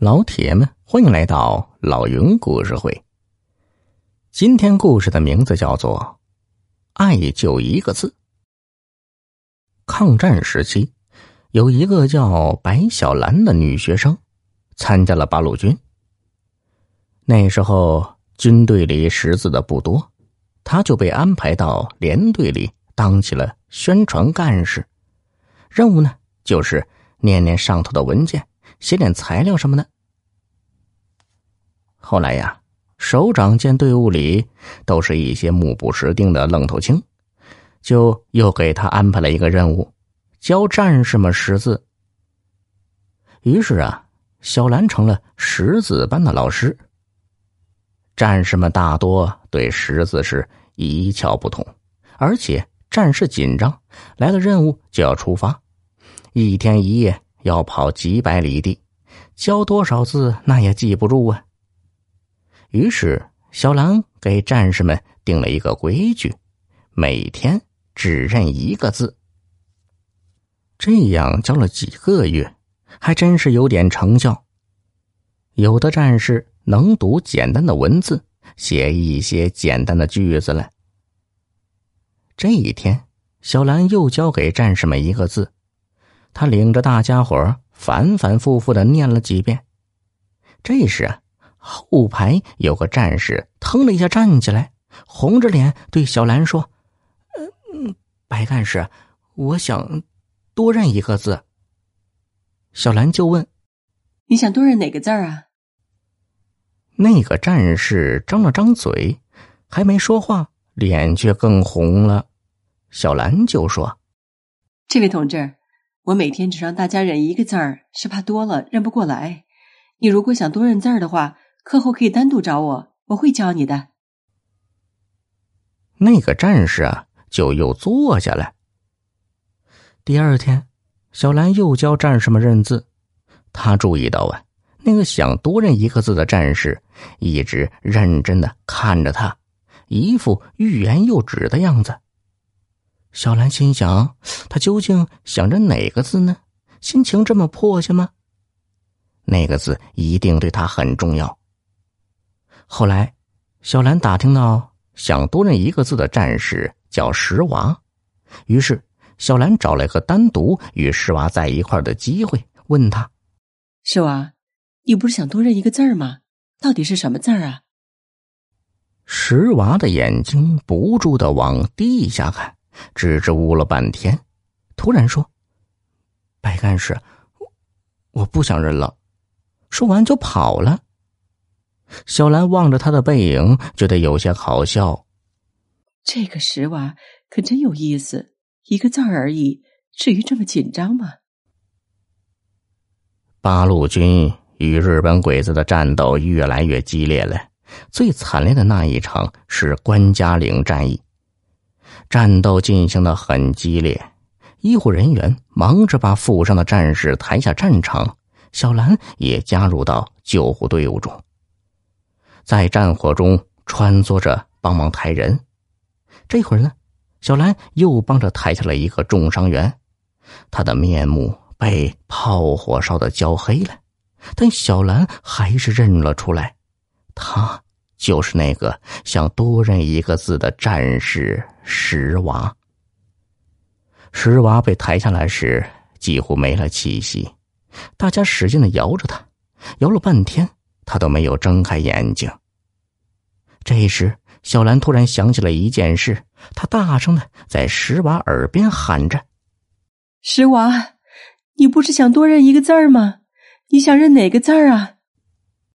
老铁们，欢迎来到老云故事会。今天故事的名字叫做《爱就一个字》。抗战时期，有一个叫白小兰的女学生，参加了八路军。那时候军队里识字的不多，她就被安排到连队里当起了宣传干事。任务呢，就是念念上头的文件。写点材料什么的。后来呀，首长见队伍里都是一些目不识丁的愣头青，就又给他安排了一个任务，教战士们识字。于是啊，小兰成了识字班的老师。战士们大多对识字是一窍不通，而且战事紧张，来了任务就要出发，一天一夜。要跑几百里地，教多少字那也记不住啊。于是小兰给战士们定了一个规矩：每天只认一个字。这样教了几个月，还真是有点成效。有的战士能读简单的文字，写一些简单的句子了。这一天，小兰又教给战士们一个字。他领着大家伙反反复复的念了几遍。这时啊，后排有个战士腾了一下站起来，红着脸对小兰说：“嗯，白干事，我想多认一个字。”小兰就问：“你想多认哪个字儿啊？”那个战士张了张嘴，还没说话，脸却更红了。小兰就说：“这位同志。”我每天只让大家认一个字儿，是怕多了认不过来。你如果想多认字儿的话，课后可以单独找我，我会教你的。那个战士啊，就又坐下来。第二天，小兰又教战士们认字。他注意到啊，那个想多认一个字的战士一直认真的看着他，一副欲言又止的样子。小兰心想：“他究竟想着哪个字呢？心情这么迫切吗？那个字一定对他很重要。”后来，小兰打听到想多认一个字的战士叫石娃，于是小兰找了个单独与石娃在一块的机会，问他：“石娃，你不是想多认一个字吗？到底是什么字啊？”石娃的眼睛不住的往地下看。支支吾了半天，突然说：“白干事，我我不想认了。”说完就跑了。小兰望着他的背影，觉得有些好笑。这个石娃可真有意思，一个字而已，至于这么紧张吗？八路军与日本鬼子的战斗越来越激烈了，最惨烈的那一场是关家岭战役。战斗进行的很激烈，医护人员忙着把负伤的战士抬下战场，小兰也加入到救护队伍中，在战火中穿梭着帮忙抬人。这会儿呢，小兰又帮着抬下了一个重伤员，他的面目被炮火烧得焦黑了，但小兰还是认了出来，他。就是那个想多认一个字的战士石娃。石娃被抬下来时几乎没了气息，大家使劲的摇着他，摇了半天，他都没有睁开眼睛。这时，小兰突然想起了一件事，她大声的在石娃耳边喊着：“石娃，你不是想多认一个字儿吗？你想认哪个字儿啊？”